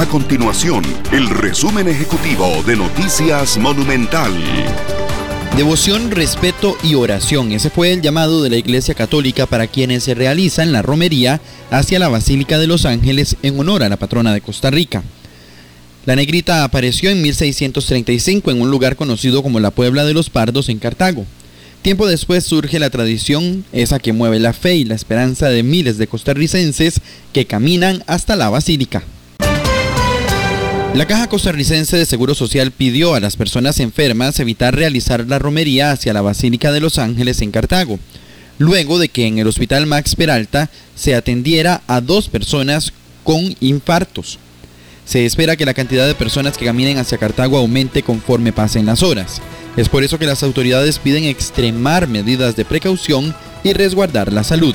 A continuación, el resumen ejecutivo de Noticias Monumental. Devoción, respeto y oración. Ese fue el llamado de la Iglesia Católica para quienes se realizan la romería hacia la Basílica de los Ángeles en honor a la patrona de Costa Rica. La negrita apareció en 1635 en un lugar conocido como la Puebla de los Pardos en Cartago. Tiempo después surge la tradición, esa que mueve la fe y la esperanza de miles de costarricenses que caminan hasta la basílica. La Caja Costarricense de Seguro Social pidió a las personas enfermas evitar realizar la romería hacia la Basílica de los Ángeles en Cartago, luego de que en el Hospital Max Peralta se atendiera a dos personas con infartos. Se espera que la cantidad de personas que caminen hacia Cartago aumente conforme pasen las horas. Es por eso que las autoridades piden extremar medidas de precaución y resguardar la salud.